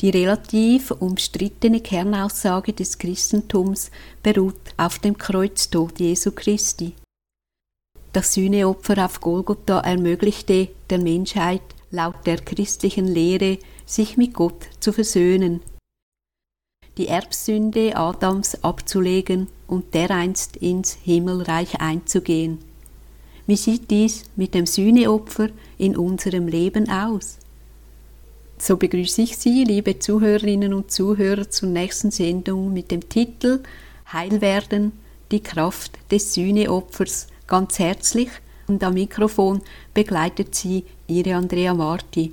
Die relativ umstrittene Kernaussage des Christentums beruht auf dem Kreuztod Jesu Christi. Das Sühneopfer auf Golgotha ermöglichte der Menschheit laut der christlichen Lehre, sich mit Gott zu versöhnen, die Erbsünde Adams abzulegen und dereinst ins Himmelreich einzugehen. Wie sieht dies mit dem Sühneopfer in unserem Leben aus? So begrüße ich Sie, liebe Zuhörerinnen und Zuhörer, zur nächsten Sendung mit dem Titel Heilwerden, die Kraft des Sühneopfers ganz herzlich und am Mikrofon begleitet Sie Ihre Andrea Marti.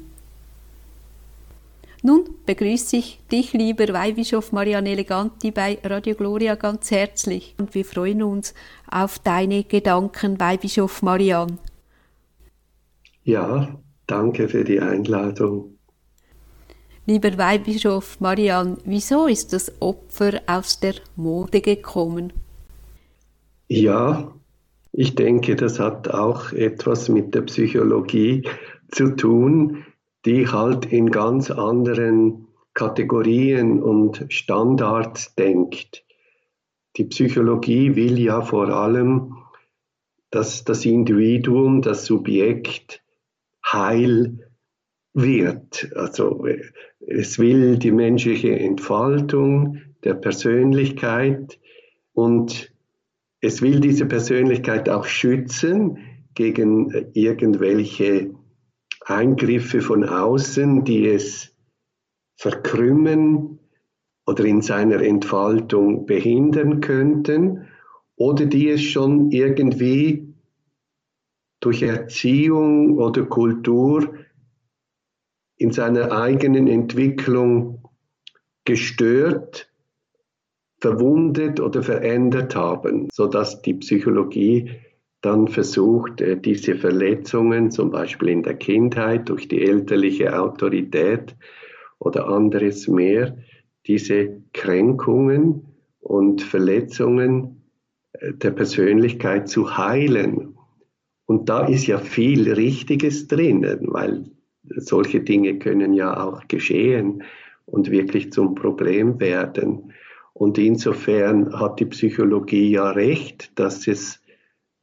Nun begrüße ich dich, lieber Weihbischof Marianne Eleganti, bei Radio Gloria ganz herzlich und wir freuen uns auf deine Gedanken, Weihbischof Marian. Ja, danke für die Einladung. Lieber Weihbischof Marian, wieso ist das Opfer aus der Mode gekommen? Ja, ich denke, das hat auch etwas mit der Psychologie zu tun die halt in ganz anderen Kategorien und Standards denkt. Die Psychologie will ja vor allem, dass das Individuum, das Subjekt heil wird. Also es will die menschliche Entfaltung der Persönlichkeit und es will diese Persönlichkeit auch schützen gegen irgendwelche Eingriffe von außen, die es verkrümmen oder in seiner Entfaltung behindern könnten oder die es schon irgendwie durch Erziehung oder Kultur in seiner eigenen Entwicklung gestört, verwundet oder verändert haben, sodass die Psychologie dann versucht, äh, diese Verletzungen, zum Beispiel in der Kindheit durch die elterliche Autorität oder anderes mehr, diese Kränkungen und Verletzungen äh, der Persönlichkeit zu heilen. Und da ist ja viel Richtiges drinnen, weil solche Dinge können ja auch geschehen und wirklich zum Problem werden. Und insofern hat die Psychologie ja recht, dass es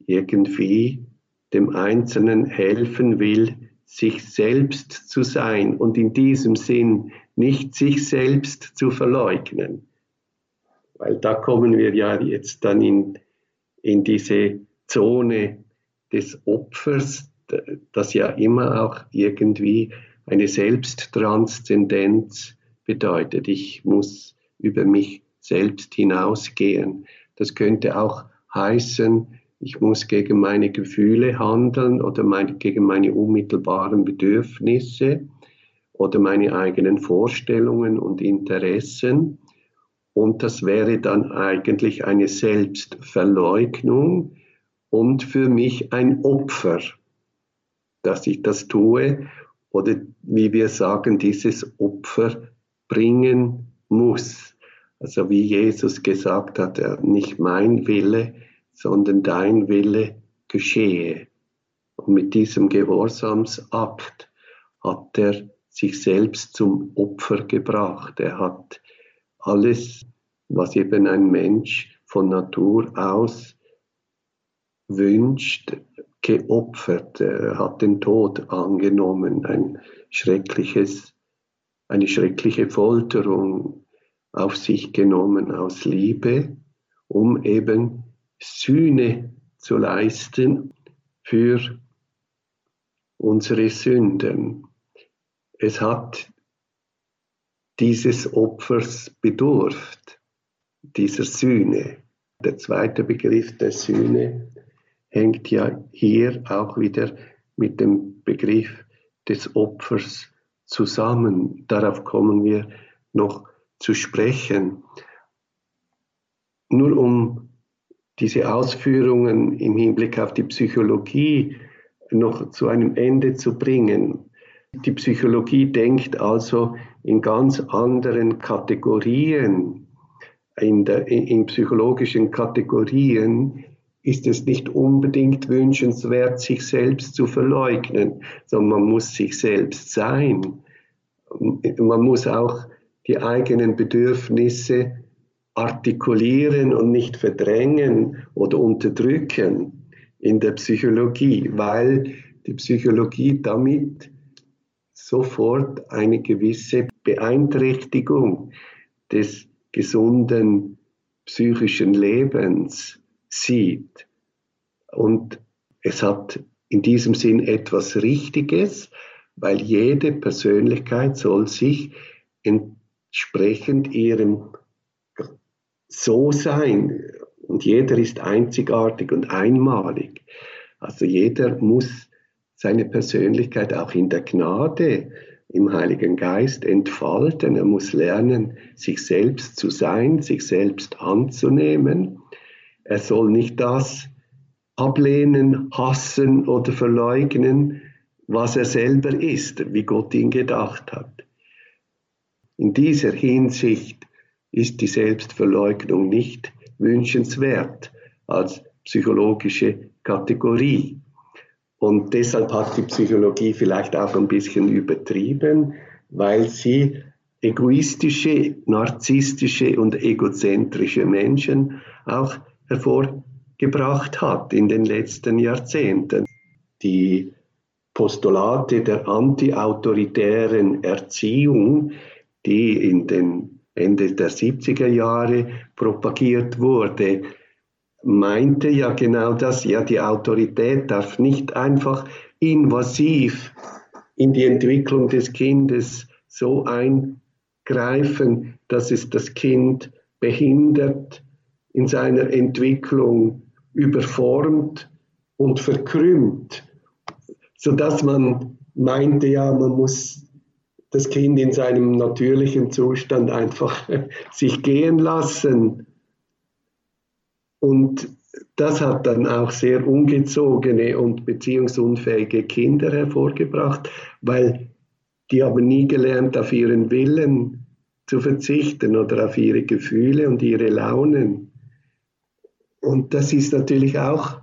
irgendwie dem Einzelnen helfen will, sich selbst zu sein und in diesem Sinn nicht sich selbst zu verleugnen. Weil da kommen wir ja jetzt dann in, in diese Zone des Opfers, das ja immer auch irgendwie eine Selbsttranszendenz bedeutet. Ich muss über mich selbst hinausgehen. Das könnte auch heißen, ich muss gegen meine Gefühle handeln oder mein, gegen meine unmittelbaren Bedürfnisse oder meine eigenen Vorstellungen und Interessen. Und das wäre dann eigentlich eine Selbstverleugnung und für mich ein Opfer, dass ich das tue oder wie wir sagen, dieses Opfer bringen muss. Also wie Jesus gesagt hat, nicht mein Wille, sondern dein Wille geschehe. Und mit diesem Gehorsamsakt hat er sich selbst zum Opfer gebracht. Er hat alles, was eben ein Mensch von Natur aus wünscht, geopfert. Er hat den Tod angenommen, ein schreckliches, eine schreckliche Folterung auf sich genommen aus Liebe, um eben Sühne zu leisten für unsere Sünden. Es hat dieses Opfers bedurft, dieser Sühne. Der zweite Begriff der Sühne hängt ja hier auch wieder mit dem Begriff des Opfers zusammen. Darauf kommen wir noch zu sprechen. Nur um diese Ausführungen im Hinblick auf die Psychologie noch zu einem Ende zu bringen. Die Psychologie denkt also in ganz anderen Kategorien. In, der, in psychologischen Kategorien ist es nicht unbedingt wünschenswert, sich selbst zu verleugnen, sondern man muss sich selbst sein, man muss auch die eigenen Bedürfnisse artikulieren und nicht verdrängen oder unterdrücken in der Psychologie, weil die Psychologie damit sofort eine gewisse Beeinträchtigung des gesunden psychischen Lebens sieht. Und es hat in diesem Sinn etwas Richtiges, weil jede Persönlichkeit soll sich entsprechend ihrem So sein und jeder ist einzigartig und einmalig. Also jeder muss seine Persönlichkeit auch in der Gnade im Heiligen Geist entfalten. Er muss lernen, sich selbst zu sein, sich selbst anzunehmen. Er soll nicht das ablehnen, hassen oder verleugnen, was er selber ist, wie Gott ihn gedacht hat. In dieser Hinsicht ist die Selbstverleugnung nicht wünschenswert als psychologische Kategorie. Und deshalb hat die Psychologie vielleicht auch ein bisschen übertrieben, weil sie egoistische, narzisstische und egozentrische Menschen auch hervorgebracht hat in den letzten Jahrzehnten. Die Postulate der antiautoritären Erziehung, die in den Ende der 70er Jahre propagiert wurde, meinte ja genau das, ja, die Autorität darf nicht einfach invasiv in die Entwicklung des Kindes so eingreifen, dass es das Kind behindert, in seiner Entwicklung überformt und verkrümmt sodass man meinte, ja, man muss das Kind in seinem natürlichen Zustand einfach sich gehen lassen. Und das hat dann auch sehr ungezogene und beziehungsunfähige Kinder hervorgebracht, weil die haben nie gelernt, auf ihren Willen zu verzichten oder auf ihre Gefühle und ihre Launen. Und das ist natürlich auch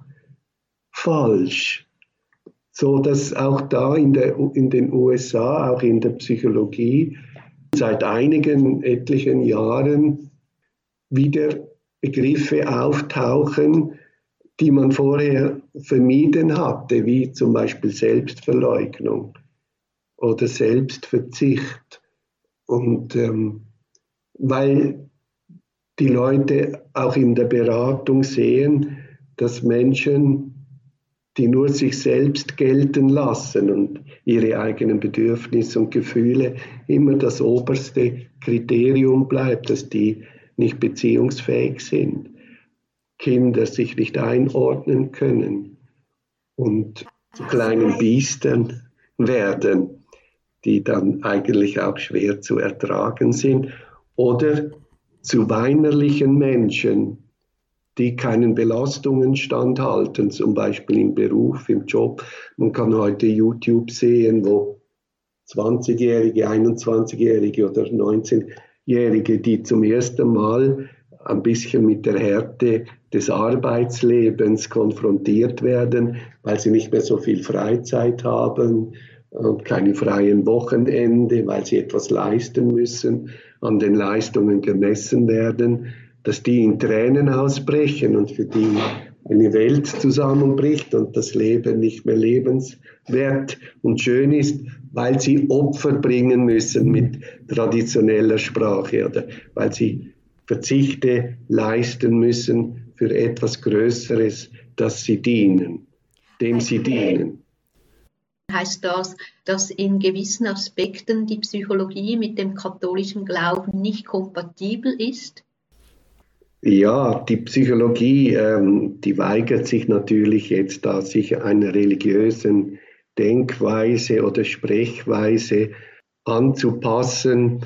falsch so dass auch da in, der, in den USA, auch in der Psychologie, seit einigen etlichen Jahren wieder Begriffe auftauchen, die man vorher vermieden hatte, wie zum Beispiel Selbstverleugnung oder Selbstverzicht. Und ähm, weil die Leute auch in der Beratung sehen, dass Menschen die nur sich selbst gelten lassen und ihre eigenen Bedürfnisse und Gefühle immer das oberste Kriterium bleibt, dass die nicht beziehungsfähig sind, Kinder sich nicht einordnen können und zu kleinen Biestern werden, die dann eigentlich auch schwer zu ertragen sind, oder zu weinerlichen Menschen, die keinen Belastungen standhalten, zum Beispiel im Beruf, im Job. Man kann heute YouTube sehen, wo 20-Jährige, 21-Jährige oder 19-Jährige, die zum ersten Mal ein bisschen mit der Härte des Arbeitslebens konfrontiert werden, weil sie nicht mehr so viel Freizeit haben und keine freien Wochenende, weil sie etwas leisten müssen, an den Leistungen gemessen werden dass die in Tränen ausbrechen und für die eine Welt zusammenbricht und das Leben nicht mehr lebenswert und schön ist, weil sie Opfer bringen müssen mit traditioneller Sprache oder weil sie Verzichte leisten müssen für etwas Größeres, das sie dienen, dem sie dienen. Heißt das, dass in gewissen Aspekten die Psychologie mit dem katholischen Glauben nicht kompatibel ist? Ja, die Psychologie, ähm, die weigert sich natürlich jetzt da, sich einer religiösen Denkweise oder Sprechweise anzupassen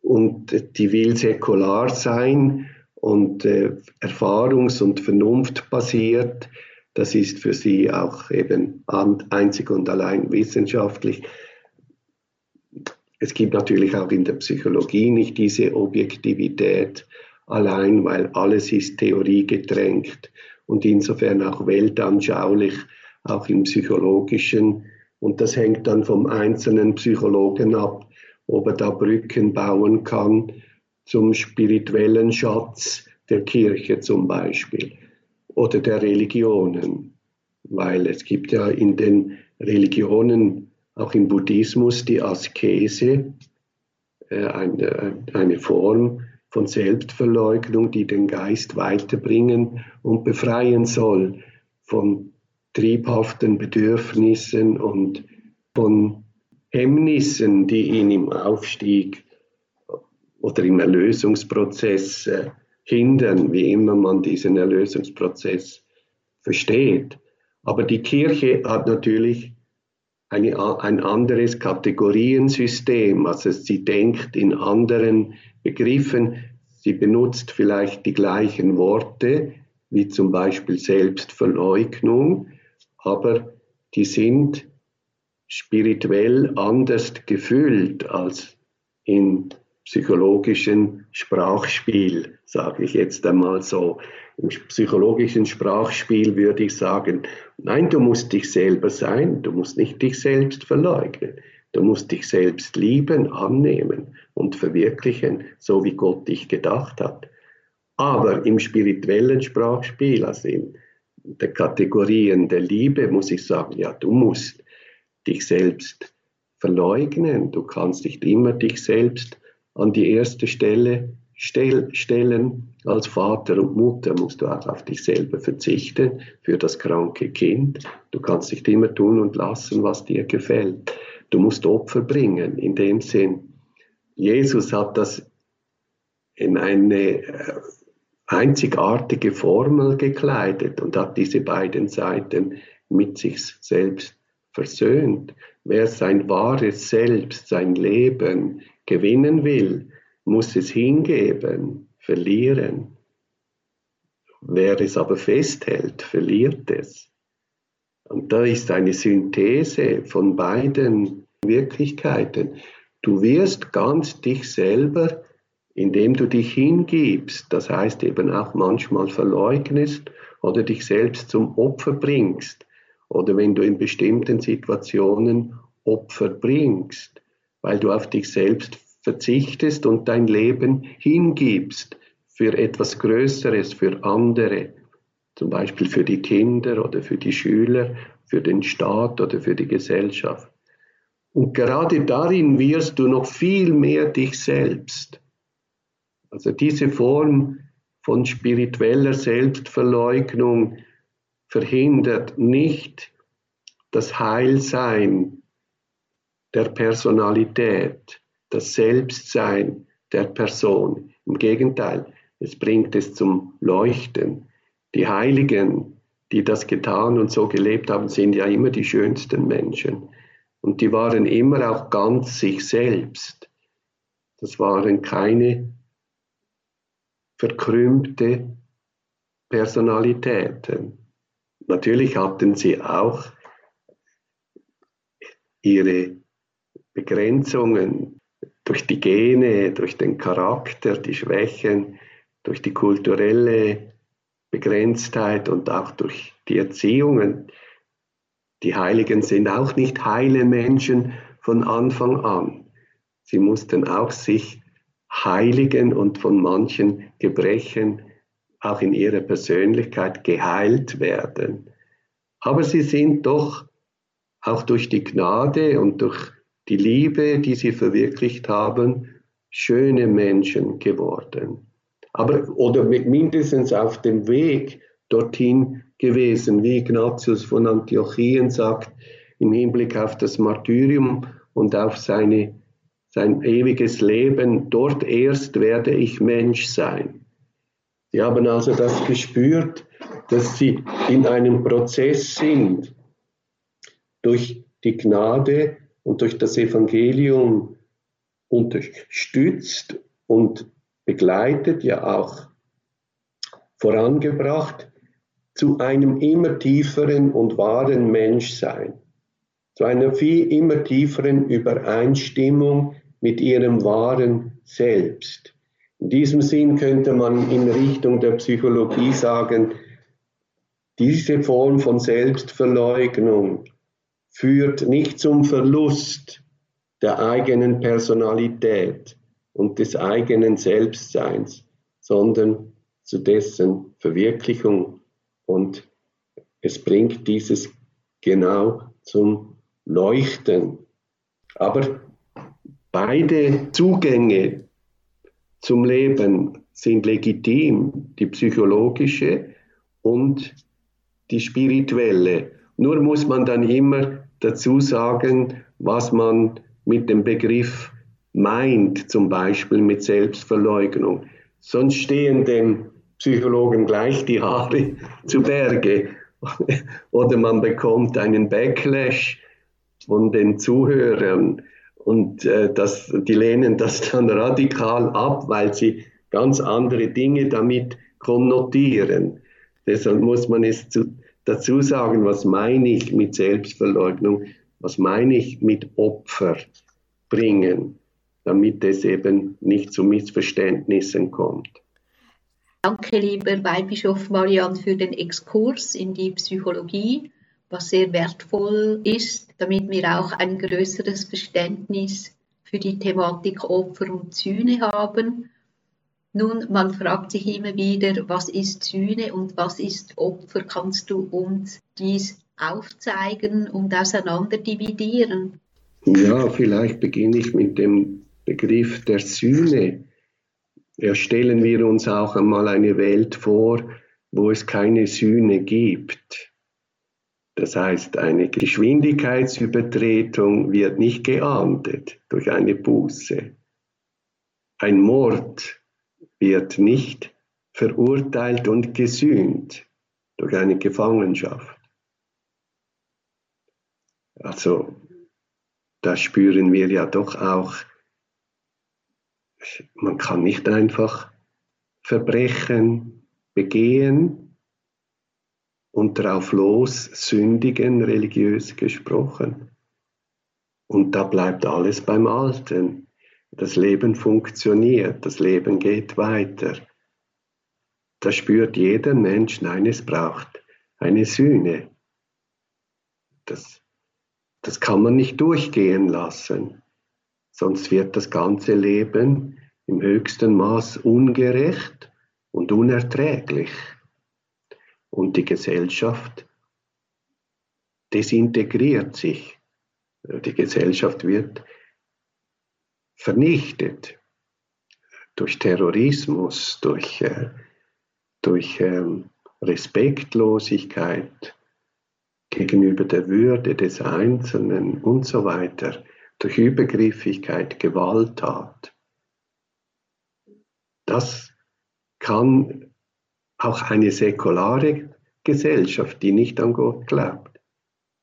und die will säkular sein und äh, erfahrungs- und vernunftbasiert. Das ist für sie auch eben einzig und allein wissenschaftlich. Es gibt natürlich auch in der Psychologie nicht diese Objektivität allein weil alles ist Theorie getränkt und insofern auch weltanschaulich, auch im psychologischen. Und das hängt dann vom einzelnen Psychologen ab. ob er da Brücken bauen kann zum spirituellen Schatz der Kirche zum Beispiel oder der Religionen, weil es gibt ja in den Religionen, auch im Buddhismus, die Askese, äh, eine, eine Form von Selbstverleugnung, die den Geist weiterbringen und befreien soll von triebhaften Bedürfnissen und von Hemmnissen, die ihn im Aufstieg oder im Erlösungsprozess hindern, wie immer man diesen Erlösungsprozess versteht. Aber die Kirche hat natürlich eine, ein anderes Kategoriensystem, also sie denkt in anderen Begriffen, sie benutzt vielleicht die gleichen Worte, wie zum Beispiel Selbstverleugnung, aber die sind spirituell anders gefüllt als in psychologischen Sprachspiel, sage ich jetzt einmal so. Im psychologischen Sprachspiel würde ich sagen, nein, du musst dich selber sein, du musst nicht dich selbst verleugnen. Du musst dich selbst lieben, annehmen und verwirklichen, so wie Gott dich gedacht hat. Aber im spirituellen Sprachspiel, also in der Kategorien der Liebe, muss ich sagen, ja, du musst dich selbst verleugnen. Du kannst nicht immer dich selbst an die erste Stelle stellen. Als Vater und Mutter musst du auch auf dich selber verzichten für das kranke Kind. Du kannst nicht immer tun und lassen, was dir gefällt. Du musst Opfer bringen, in dem Sinn. Jesus hat das in eine äh, einzigartige Formel gekleidet und hat diese beiden Seiten mit sich selbst versöhnt. Wer sein wahres Selbst, sein Leben gewinnen will, muss es hingeben, verlieren. Wer es aber festhält, verliert es. Und da ist eine Synthese von beiden Wirklichkeiten. Du wirst ganz dich selber, indem du dich hingibst, das heißt eben auch manchmal verleugnest oder dich selbst zum Opfer bringst oder wenn du in bestimmten Situationen Opfer bringst, weil du auf dich selbst verzichtest und dein Leben hingibst für etwas Größeres, für andere, zum Beispiel für die Kinder oder für die Schüler, für den Staat oder für die Gesellschaft. Und gerade darin wirst du noch viel mehr dich selbst. Also diese Form von spiritueller Selbstverleugnung verhindert nicht das Heilsein der Personalität, das Selbstsein der Person. Im Gegenteil, es bringt es zum Leuchten. Die Heiligen, die das getan und so gelebt haben, sind ja immer die schönsten Menschen. Und die waren immer auch ganz sich selbst. Das waren keine verkrümmte Personalitäten. Natürlich hatten sie auch ihre Begrenzungen durch die Gene, durch den Charakter, die Schwächen, durch die kulturelle Begrenztheit und auch durch die Erziehungen. Die Heiligen sind auch nicht heile Menschen von Anfang an. Sie mussten auch sich heiligen und von manchen Gebrechen auch in ihrer Persönlichkeit geheilt werden. Aber sie sind doch auch durch die Gnade und durch die Liebe, die sie verwirklicht haben, schöne Menschen geworden. Aber, oder mindestens auf dem Weg dorthin gewesen, wie Ignatius von Antiochien sagt, im Hinblick auf das Martyrium und auf seine, sein ewiges Leben, dort erst werde ich Mensch sein. Sie haben also das gespürt, dass sie in einem Prozess sind, durch die Gnade und durch das Evangelium unterstützt und begleitet, ja auch vorangebracht, zu einem immer tieferen und wahren Menschsein, zu einer viel immer tieferen Übereinstimmung mit ihrem wahren Selbst. In diesem Sinn könnte man in Richtung der Psychologie sagen, diese Form von Selbstverleugnung führt nicht zum Verlust der eigenen Personalität und des eigenen Selbstseins, sondern zu dessen Verwirklichung. Und es bringt dieses genau zum Leuchten. Aber beide Zugänge zum Leben sind legitim, die psychologische und die spirituelle. Nur muss man dann immer dazu sagen, was man mit dem Begriff meint, zum Beispiel mit Selbstverleugnung. Sonst stehen dem Psychologen gleich die Haare zu Berge. Oder man bekommt einen Backlash von den Zuhörern und äh, das, die lehnen das dann radikal ab, weil sie ganz andere Dinge damit konnotieren. Deshalb muss man es zu, dazu sagen, was meine ich mit Selbstverleugnung, was meine ich mit Opfer bringen, damit es eben nicht zu Missverständnissen kommt. Danke, lieber Weihbischof Marian, für den Exkurs in die Psychologie, was sehr wertvoll ist, damit wir auch ein größeres Verständnis für die Thematik Opfer und Sühne haben. Nun, man fragt sich immer wieder, was ist Sühne und was ist Opfer? Kannst du uns dies aufzeigen und auseinander dividieren? Ja, vielleicht beginne ich mit dem Begriff der Sühne. Erstellen wir uns auch einmal eine Welt vor, wo es keine Sühne gibt. Das heißt, eine Geschwindigkeitsübertretung wird nicht geahndet durch eine Buße. Ein Mord wird nicht verurteilt und gesühnt durch eine Gefangenschaft. Also da spüren wir ja doch auch, man kann nicht einfach Verbrechen begehen und darauf los sündigen, religiös gesprochen. Und da bleibt alles beim Alten. Das Leben funktioniert, das Leben geht weiter. Da spürt jeder Mensch, nein, es braucht eine Sühne. Das das kann man nicht durchgehen lassen, sonst wird das ganze Leben im höchsten Maß ungerecht und unerträglich. Und die Gesellschaft desintegriert sich. Die Gesellschaft wird vernichtet durch Terrorismus, durch, äh, durch ähm, Respektlosigkeit, gegenüber der Würde des Einzelnen und so weiter, durch Übergriffigkeit, Gewalttat. Das kann auch eine säkulare Gesellschaft, die nicht an Gott glaubt,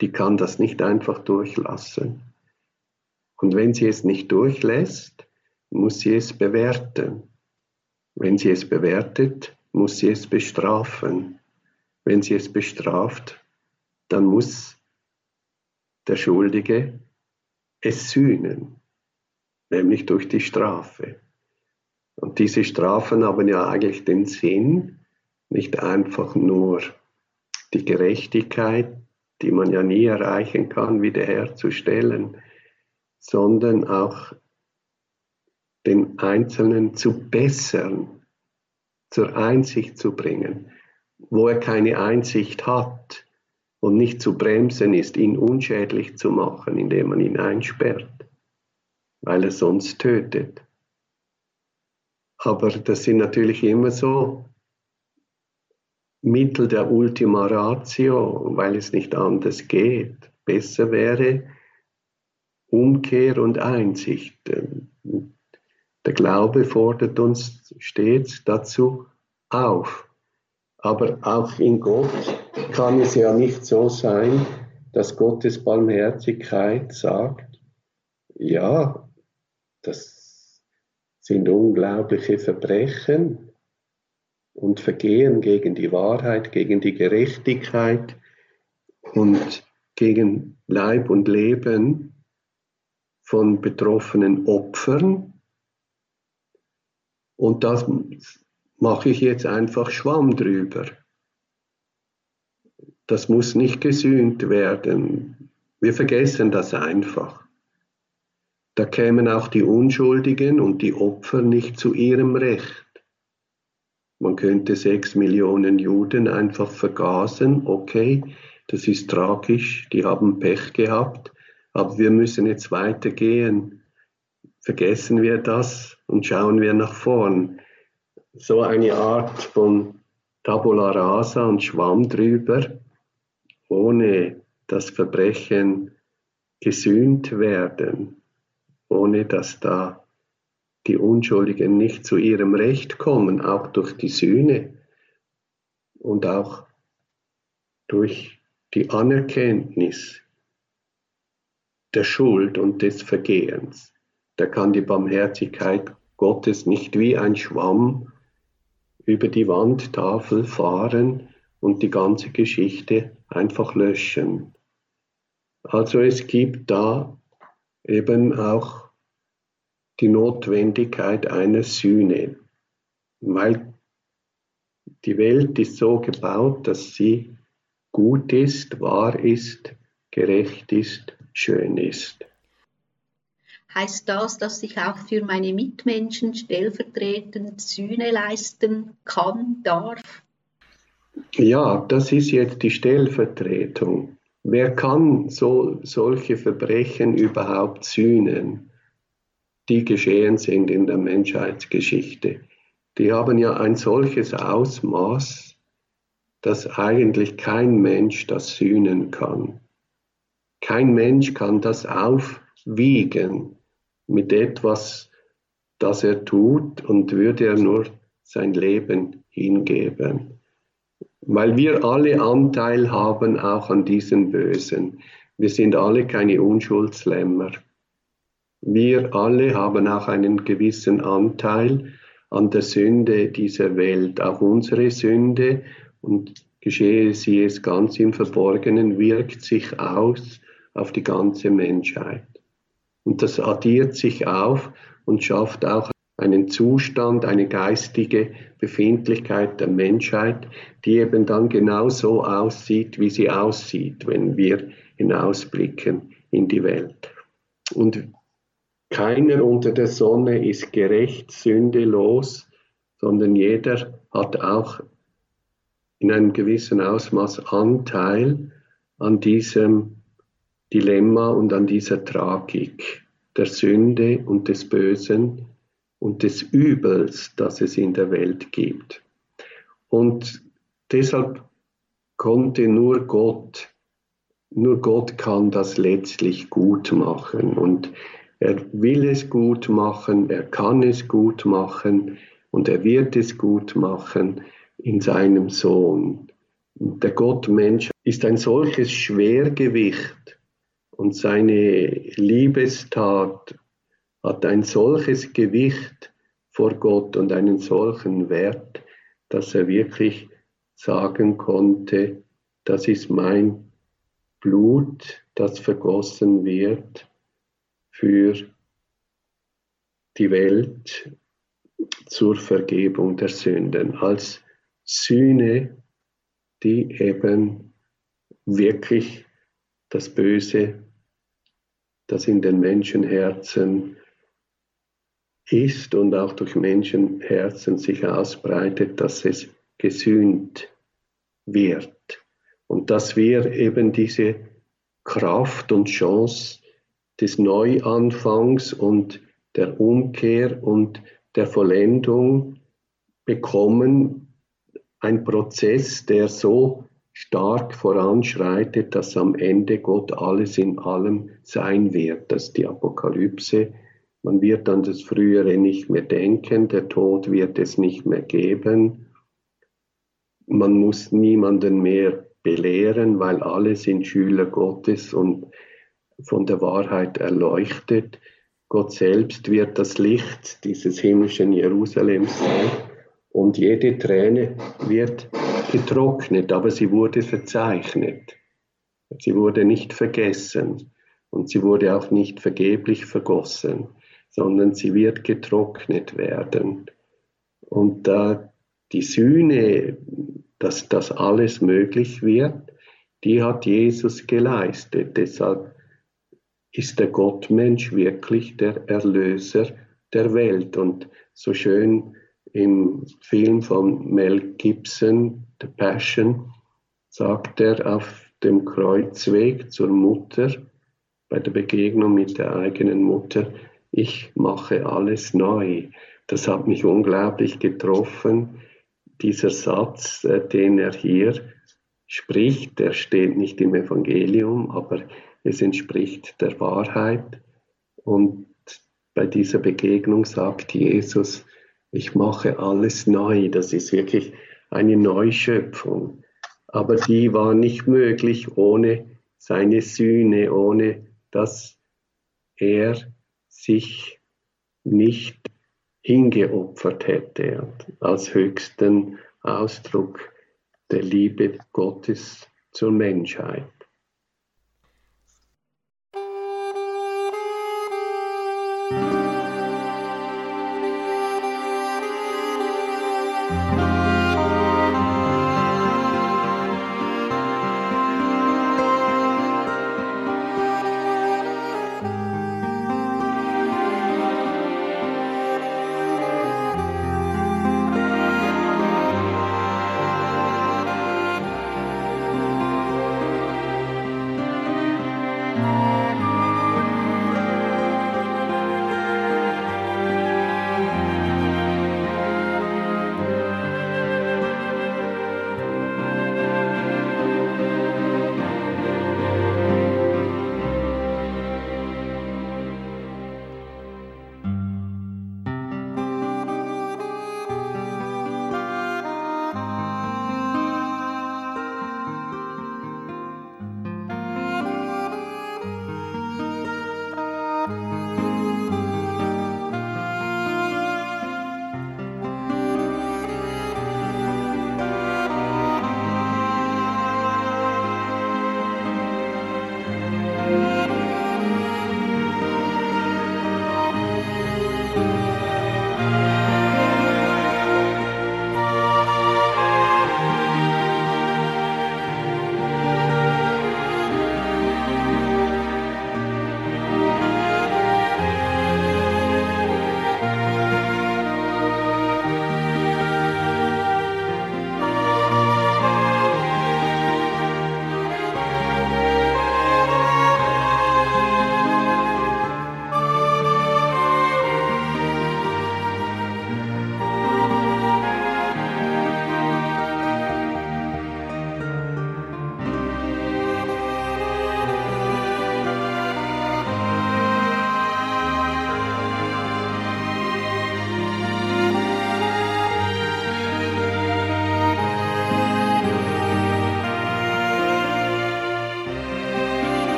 die kann das nicht einfach durchlassen. Und wenn sie es nicht durchlässt, muss sie es bewerten. Wenn sie es bewertet, muss sie es bestrafen. Wenn sie es bestraft, dann muss der Schuldige es sühnen, nämlich durch die Strafe. Und diese Strafen haben ja eigentlich den Sinn, nicht einfach nur die Gerechtigkeit, die man ja nie erreichen kann, wiederherzustellen, sondern auch den Einzelnen zu bessern, zur Einsicht zu bringen, wo er keine Einsicht hat und nicht zu bremsen ist, ihn unschädlich zu machen, indem man ihn einsperrt, weil er sonst tötet. Aber das sind natürlich immer so Mittel der Ultima Ratio, weil es nicht anders geht. Besser wäre Umkehr und Einsicht. Der Glaube fordert uns stets dazu auf. Aber auch in Gott kann es ja nicht so sein, dass Gottes Barmherzigkeit sagt, ja, das sind unglaubliche Verbrechen und Vergehen gegen die Wahrheit, gegen die Gerechtigkeit und gegen Leib und Leben von betroffenen Opfern. Und das mache ich jetzt einfach Schwamm drüber. Das muss nicht gesühnt werden. Wir vergessen das einfach. Da kämen auch die Unschuldigen und die Opfer nicht zu ihrem Recht. Man könnte sechs Millionen Juden einfach vergasen, okay, das ist tragisch, die haben Pech gehabt, aber wir müssen jetzt weitergehen. Vergessen wir das und schauen wir nach vorn. So eine Art von Tabula rasa und Schwamm drüber, ohne das Verbrechen gesühnt werden, ohne dass da die Unschuldigen nicht zu ihrem Recht kommen, auch durch die Sühne und auch durch die Anerkenntnis der Schuld und des Vergehens. Da kann die Barmherzigkeit Gottes nicht wie ein Schwamm über die Wandtafel fahren und die ganze Geschichte einfach löschen. Also es gibt da eben auch die Notwendigkeit einer Sühne, weil die Welt ist so gebaut, dass sie gut ist, wahr ist, gerecht ist, schön ist. Heißt das, dass ich auch für meine Mitmenschen stellvertretend Sühne leisten kann, darf? Ja, das ist jetzt die Stellvertretung. Wer kann so, solche Verbrechen überhaupt sühnen, die geschehen sind in der Menschheitsgeschichte? Die haben ja ein solches Ausmaß, dass eigentlich kein Mensch das sühnen kann. Kein Mensch kann das aufwiegen mit etwas, das er tut und würde er nur sein Leben hingeben. Weil wir alle Anteil haben auch an diesen Bösen. Wir sind alle keine Unschuldslämmer. Wir alle haben auch einen gewissen Anteil an der Sünde dieser Welt. Auch unsere Sünde und geschehe sie es ganz im Verborgenen, wirkt sich aus auf die ganze Menschheit. Und das addiert sich auf und schafft auch einen Zustand, eine geistige Befindlichkeit der Menschheit, die eben dann genau so aussieht, wie sie aussieht, wenn wir hinausblicken in die Welt. Und keiner unter der Sonne ist gerecht, sündelos, sondern jeder hat auch in einem gewissen Ausmaß Anteil an diesem Dilemma und an dieser Tragik der Sünde und des Bösen und des Übels, das es in der Welt gibt. Und deshalb konnte nur Gott, nur Gott kann das letztlich gut machen. Und er will es gut machen, er kann es gut machen und er wird es gut machen in seinem Sohn. Der Gottmensch ist ein solches Schwergewicht und seine Liebestat hat ein solches Gewicht vor Gott und einen solchen Wert, dass er wirklich sagen konnte, das ist mein Blut, das vergossen wird für die Welt zur Vergebung der Sünden, als Sühne, die eben wirklich das Böse das in den Menschenherzen ist und auch durch Menschenherzen sich ausbreitet, dass es gesühnt wird. Und dass wir eben diese Kraft und Chance des Neuanfangs und der Umkehr und der Vollendung bekommen, ein Prozess, der so stark voranschreitet, dass am Ende Gott alles in allem sein wird. Das ist die Apokalypse. Man wird an das Frühere nicht mehr denken, der Tod wird es nicht mehr geben. Man muss niemanden mehr belehren, weil alle sind Schüler Gottes und von der Wahrheit erleuchtet. Gott selbst wird das Licht dieses himmlischen Jerusalems sein und jede Träne wird getrocknet, aber sie wurde verzeichnet. Sie wurde nicht vergessen und sie wurde auch nicht vergeblich vergossen, sondern sie wird getrocknet werden. Und da die Sühne, dass das alles möglich wird, die hat Jesus geleistet. Deshalb ist der Gottmensch wirklich der Erlöser der Welt. Und so schön im Film von Mel Gibson, The Passion, sagt er auf dem Kreuzweg zur Mutter, bei der Begegnung mit der eigenen Mutter, ich mache alles neu. Das hat mich unglaublich getroffen. Dieser Satz, äh, den er hier spricht, der steht nicht im Evangelium, aber es entspricht der Wahrheit. Und bei dieser Begegnung sagt Jesus, ich mache alles neu. Das ist wirklich eine Neuschöpfung. Aber die war nicht möglich ohne seine Sühne, ohne dass er sich nicht hingeopfert hätte als höchsten Ausdruck der Liebe Gottes zur Menschheit.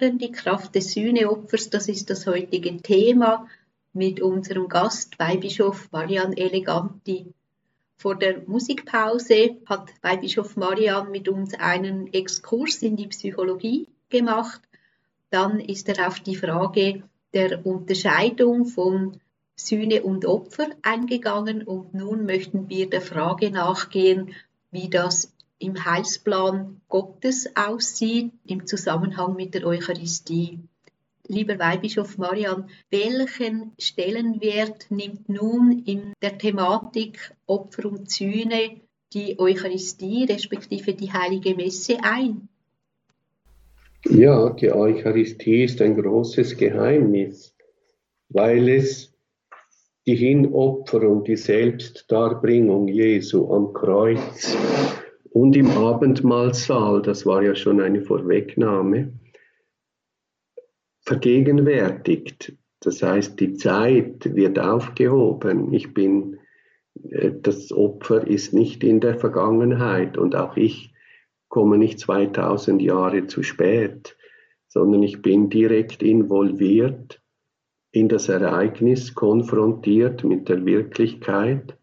Werden, die Kraft des Sühneopfers, das ist das heutige Thema mit unserem Gast, Weihbischof Marian Eleganti. Vor der Musikpause hat Weihbischof Marian mit uns einen Exkurs in die Psychologie gemacht. Dann ist er auf die Frage der Unterscheidung von Sühne und Opfer eingegangen und nun möchten wir der Frage nachgehen, wie das im Heilsplan Gottes aussieht im Zusammenhang mit der Eucharistie. Lieber Weihbischof Marian, welchen Stellenwert nimmt nun in der Thematik Opfer und Sühne die Eucharistie respektive die Heilige Messe ein? Ja, die Eucharistie ist ein großes Geheimnis, weil es die Hinopferung, die Selbstdarbringung Jesu am Kreuz und im Abendmahlsaal, das war ja schon eine Vorwegnahme, vergegenwärtigt. Das heißt, die Zeit wird aufgehoben. Ich bin, äh, das Opfer ist nicht in der Vergangenheit und auch ich komme nicht 2000 Jahre zu spät, sondern ich bin direkt involviert in das Ereignis, konfrontiert mit der Wirklichkeit,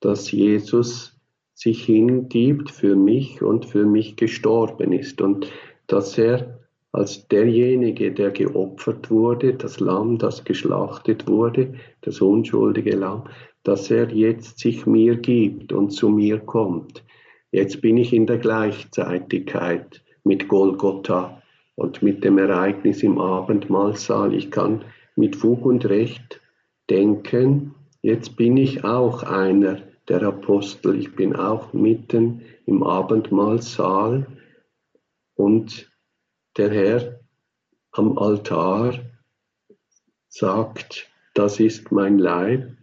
dass Jesus sich hingibt für mich und für mich gestorben ist und dass er als derjenige, der geopfert wurde, das Lamm, das geschlachtet wurde, das unschuldige Lamm, dass er jetzt sich mir gibt und zu mir kommt. Jetzt bin ich in der Gleichzeitigkeit mit Golgotha und mit dem Ereignis im Abendmahlsaal. Ich kann mit Fug und Recht denken, jetzt bin ich auch einer der Apostel. Ich bin auch mitten im Abendmahlsaal und der Herr am Altar sagt, das ist mein Leib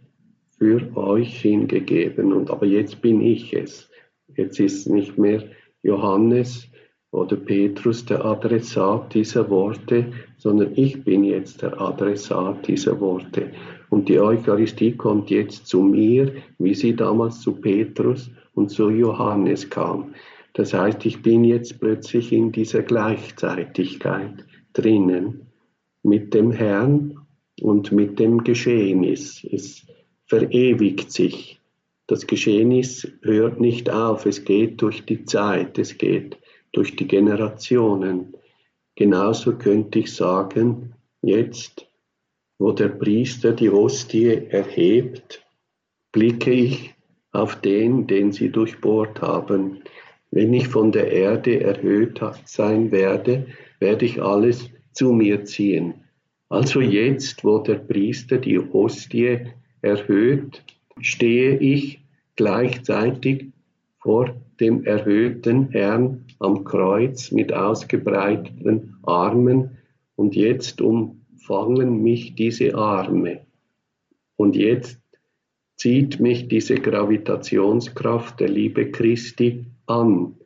für euch hingegeben. Und aber jetzt bin ich es. Jetzt ist nicht mehr Johannes oder Petrus der Adressat dieser Worte, sondern ich bin jetzt der Adressat dieser Worte. Und die Eucharistie kommt jetzt zu mir, wie sie damals zu Petrus und zu Johannes kam. Das heißt, ich bin jetzt plötzlich in dieser Gleichzeitigkeit drinnen mit dem Herrn und mit dem Geschehnis. Es verewigt sich. Das Geschehnis hört nicht auf, es geht durch die Zeit, es geht durch die Generationen. Genauso könnte ich sagen, jetzt, wo der Priester die Hostie erhebt, blicke ich auf den, den sie durchbohrt haben. Wenn ich von der Erde erhöht sein werde, werde ich alles zu mir ziehen. Also jetzt, wo der Priester die Hostie erhöht, stehe ich gleichzeitig vor dem erhöhten Herrn am Kreuz mit ausgebreiteten Armen und jetzt umfangen mich diese Arme. Und jetzt zieht mich diese Gravitationskraft der Liebe Christi an.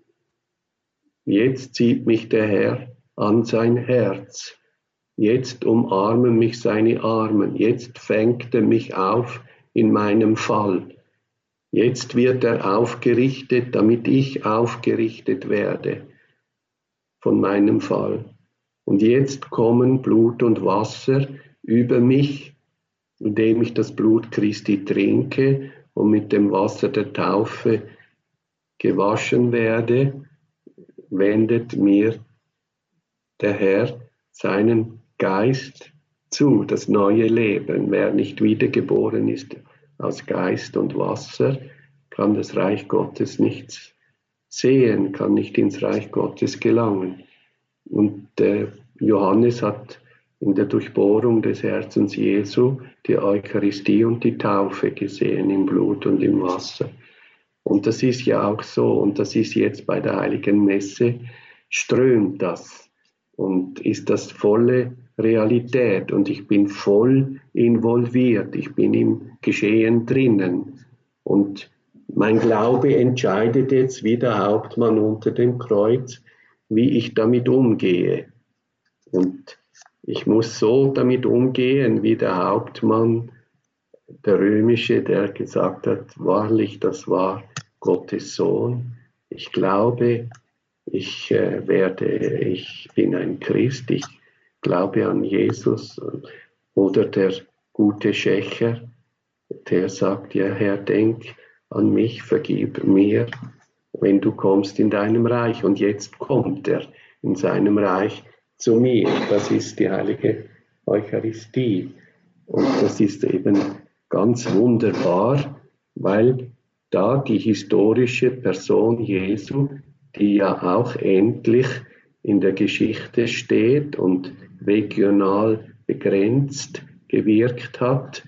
Jetzt zieht mich der Herr an sein Herz. Jetzt umarmen mich seine Arme. Jetzt fängt er mich auf in meinem Fall. Jetzt wird er aufgerichtet, damit ich aufgerichtet werde von meinem Fall. Und jetzt kommen Blut und Wasser über mich, indem ich das Blut Christi trinke und mit dem Wasser der Taufe gewaschen werde, wendet mir der Herr seinen Geist zu, das neue Leben. Wer nicht wiedergeboren ist aus Geist und Wasser, kann das Reich Gottes nicht sehen, kann nicht ins Reich Gottes gelangen. Und äh, Johannes hat in der Durchbohrung des Herzens Jesu die Eucharistie und die Taufe gesehen im Blut und im Wasser. Und das ist ja auch so, und das ist jetzt bei der heiligen Messe, strömt das und ist das volle Realität und ich bin voll involviert, ich bin im Geschehen drinnen. Und mein Glaube entscheidet jetzt wie der Hauptmann unter dem Kreuz, wie ich damit umgehe. Und ich muss so damit umgehen, wie der Hauptmann, der römische, der gesagt hat, wahrlich, das war Gottes Sohn. Ich glaube, ich äh, werde, ich bin ein Christ, ich glaube an Jesus oder der gute Schächer, der sagt, ja Herr, denk an mich, vergib mir, wenn du kommst in deinem Reich. Und jetzt kommt er in seinem Reich zu mir. Das ist die heilige Eucharistie. Und das ist eben ganz wunderbar, weil da die historische Person Jesu, die ja auch endlich in der Geschichte steht und regional begrenzt gewirkt hat,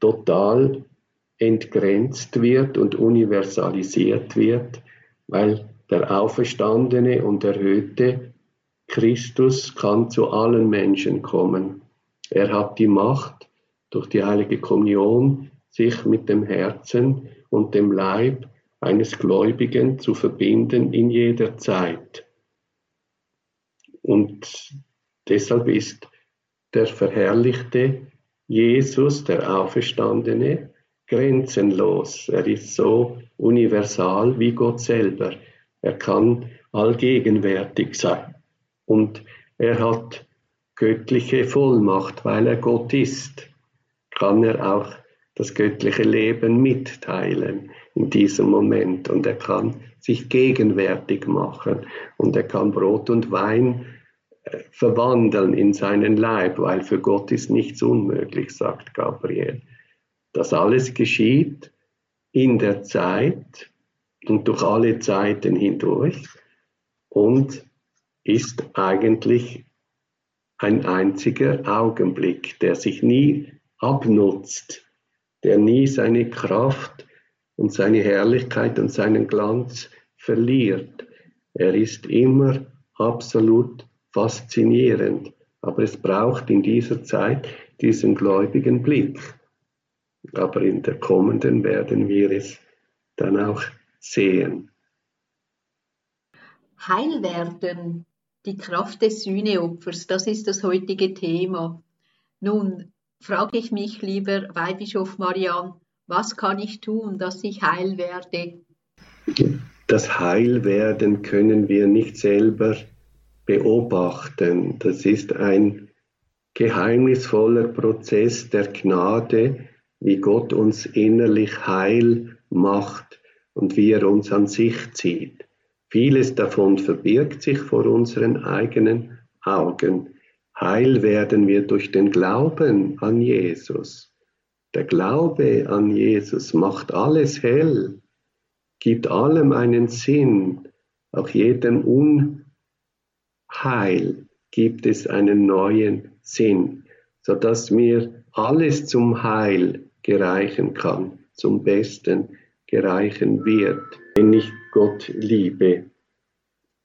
total entgrenzt wird und universalisiert wird, weil der auferstandene und erhöhte Christus kann zu allen Menschen kommen. Er hat die Macht, durch die heilige Kommunion sich mit dem Herzen und dem Leib eines Gläubigen zu verbinden in jeder Zeit. Und deshalb ist der verherrlichte Jesus, der Auferstandene, grenzenlos. Er ist so universal wie Gott selber. Er kann allgegenwärtig sein. Und er hat göttliche Vollmacht, weil er Gott ist. Kann er auch das göttliche Leben mitteilen in diesem Moment. Und er kann sich gegenwärtig machen. Und er kann Brot und Wein verwandeln in seinen Leib, weil für Gott ist nichts unmöglich, sagt Gabriel. Das alles geschieht in der Zeit und durch alle Zeiten hindurch und ist eigentlich ein einziger Augenblick, der sich nie abnutzt, der nie seine Kraft und seine Herrlichkeit und seinen Glanz verliert. Er ist immer absolut faszinierend, aber es braucht in dieser Zeit diesen gläubigen Blick. Aber in der kommenden werden wir es dann auch sehen. Heil werden, die Kraft des Sühneopfers, das ist das heutige Thema. Nun frage ich mich, lieber Weihbischof Marian, was kann ich tun, dass ich heil werde? Das Heilwerden können wir nicht selber beobachten. Das ist ein geheimnisvoller Prozess der Gnade, wie Gott uns innerlich heil macht und wie er uns an sich zieht. Vieles davon verbirgt sich vor unseren eigenen Augen. Heil werden wir durch den Glauben an Jesus. Der Glaube an Jesus macht alles hell, gibt allem einen Sinn, auch jedem Unheil gibt es einen neuen Sinn, sodass mir alles zum Heil gereichen kann, zum Besten gereichen wird, wenn ich Gott liebe.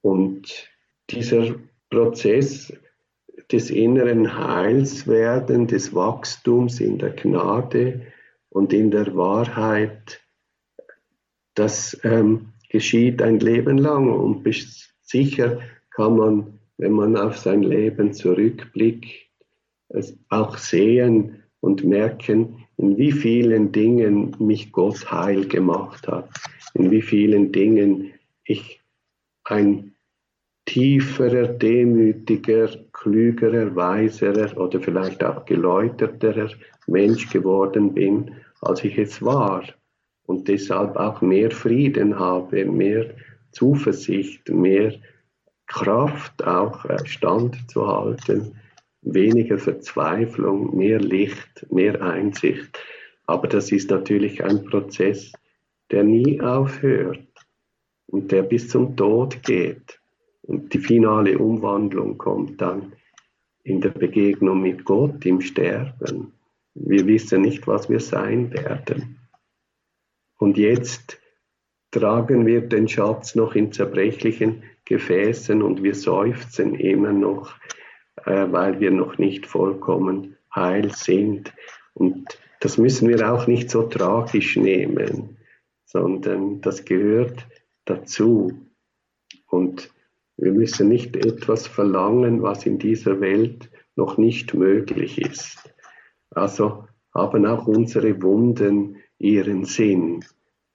Und dieser Prozess des inneren Heilswerden, des Wachstums in der Gnade und in der Wahrheit, das ähm, geschieht ein Leben lang und sicher kann man, wenn man auf sein Leben zurückblickt, es auch sehen und merken, in wie vielen Dingen mich Gott heil gemacht hat, in wie vielen Dingen ich ein tieferer, demütiger, klügerer, weiserer oder vielleicht auch geläuterterer Mensch geworden bin, als ich es war. Und deshalb auch mehr Frieden habe, mehr Zuversicht, mehr Kraft auch äh, standzuhalten, weniger Verzweiflung, mehr Licht, mehr Einsicht. Aber das ist natürlich ein Prozess, der nie aufhört und der bis zum Tod geht. Und die finale Umwandlung kommt dann in der Begegnung mit Gott im Sterben. Wir wissen nicht, was wir sein werden. Und jetzt tragen wir den Schatz noch in zerbrechlichen Gefäßen und wir seufzen immer noch, äh, weil wir noch nicht vollkommen heil sind. Und das müssen wir auch nicht so tragisch nehmen, sondern das gehört dazu. Und wir müssen nicht etwas verlangen, was in dieser Welt noch nicht möglich ist. Also haben auch unsere Wunden ihren Sinn.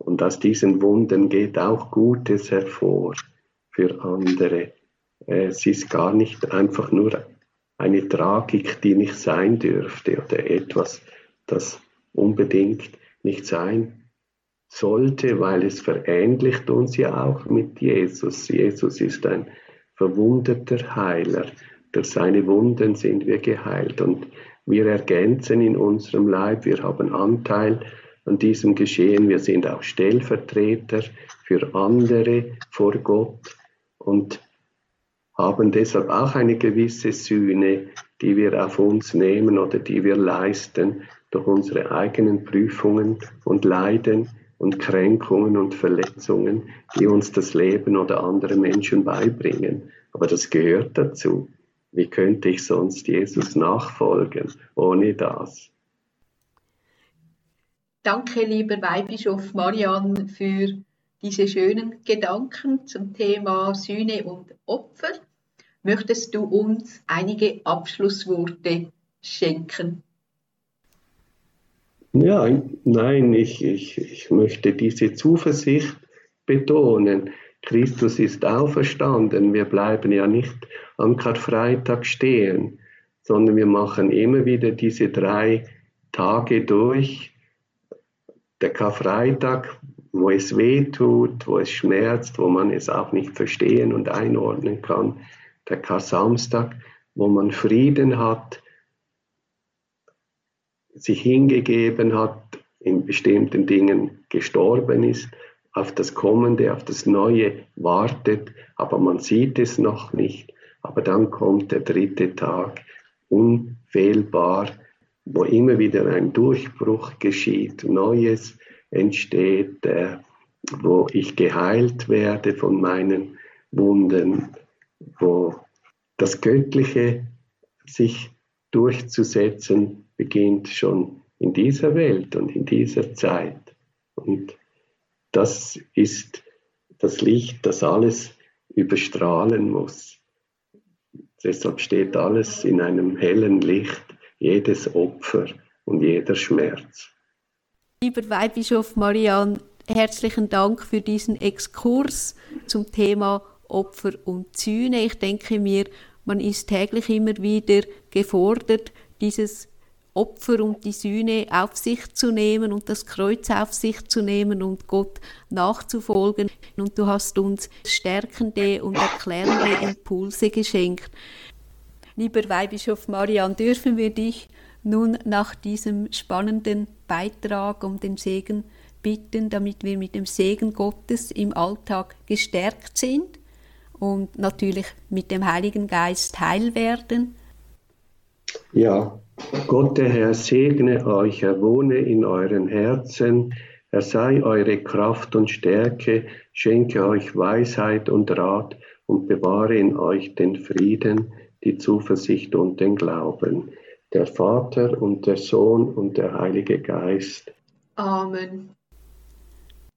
Und aus diesen Wunden geht auch Gutes hervor für andere. Es ist gar nicht einfach nur eine Tragik, die nicht sein dürfte oder etwas, das unbedingt nicht sein sollte, weil es verähnlicht uns ja auch mit Jesus. Jesus ist ein verwundeter Heiler, durch seine Wunden sind wir geheilt. Und wir ergänzen in unserem Leib, wir haben Anteil an diesem Geschehen, wir sind auch Stellvertreter für andere vor Gott und haben deshalb auch eine gewisse Sühne, die wir auf uns nehmen oder die wir leisten durch unsere eigenen Prüfungen und Leiden und Kränkungen und Verletzungen, die uns das Leben oder andere Menschen beibringen. Aber das gehört dazu. Wie könnte ich sonst Jesus nachfolgen ohne das? Danke, lieber Weihbischof Marian, für diese schönen Gedanken zum Thema Sühne und Opfer. Möchtest du uns einige Abschlussworte schenken? Ja, nein, ich, ich, ich möchte diese Zuversicht betonen. Christus ist auferstanden. Wir bleiben ja nicht am Karfreitag stehen, sondern wir machen immer wieder diese drei Tage durch. Der Karfreitag, wo es weh tut, wo es schmerzt, wo man es auch nicht verstehen und einordnen kann. Der Kar-Samstag, wo man Frieden hat, sich hingegeben hat, in bestimmten Dingen gestorben ist, auf das Kommende, auf das Neue wartet, aber man sieht es noch nicht. Aber dann kommt der dritte Tag, unfehlbar, wo immer wieder ein Durchbruch geschieht, Neues entsteht, äh, wo ich geheilt werde von meinen Wunden, wo das Göttliche sich durchzusetzen beginnt schon in dieser Welt und in dieser Zeit. Und das ist das Licht, das alles überstrahlen muss. Deshalb steht alles in einem hellen Licht, jedes Opfer und jeder Schmerz. Lieber Weihbischof Marian, herzlichen Dank für diesen Exkurs zum Thema Opfer und Sühne. Ich denke mir, man ist täglich immer wieder gefordert, dieses Opfer und die Sühne auf sich zu nehmen und das Kreuz auf sich zu nehmen und Gott nachzufolgen. Und du hast uns stärkende und erklärende Impulse geschenkt. Lieber Weihbischof Marian, dürfen wir dich nun nach diesem spannenden Beitrag um den Segen bitten, damit wir mit dem Segen Gottes im Alltag gestärkt sind und natürlich mit dem Heiligen Geist heil werden? Ja, Gott der Herr segne euch, er wohne in euren Herzen, er sei eure Kraft und Stärke, schenke euch Weisheit und Rat und bewahre in euch den Frieden, die Zuversicht und den Glauben. Der Vater und der Sohn und der Heilige Geist. Amen.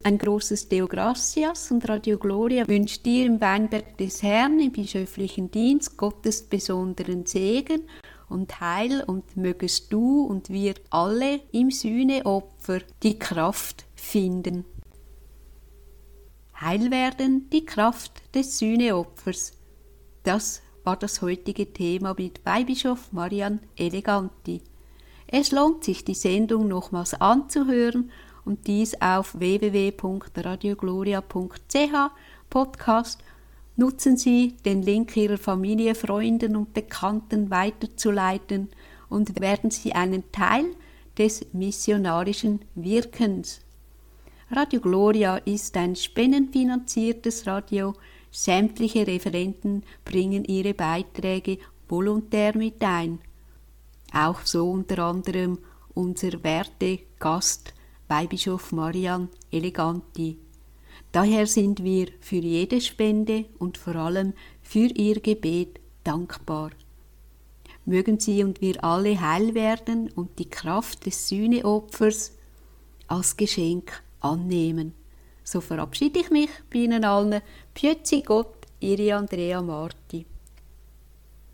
Ein großes Deo Gracias und Radio Gloria wünscht dir im Weinberg des Herrn im bischöflichen Dienst Gottes besonderen Segen und Heil und mögest du und wir alle im Sühneopfer die Kraft finden. Heil werden die Kraft des Sühneopfers. Das war das heutige Thema mit Weihbischof Marian Eleganti. Es lohnt sich, die Sendung nochmals anzuhören und dies auf www.radiogloria.ch Podcast Nutzen Sie den Link Ihrer Familie, Freunden und Bekannten weiterzuleiten und werden Sie einen Teil des missionarischen Wirkens. Radio Gloria ist ein spendenfinanziertes Radio. Sämtliche Referenten bringen ihre Beiträge volontär mit ein. Auch so unter anderem unser werte Gast Weihbischof Marian Eleganti. Daher sind wir für jede Spende und vor allem für Ihr Gebet dankbar. Mögen Sie und wir alle heil werden und die Kraft des Sühneopfers als Geschenk annehmen. So verabschiede ich mich bei Ihnen allen. Pjützi Gott, Ihre Andrea Marti.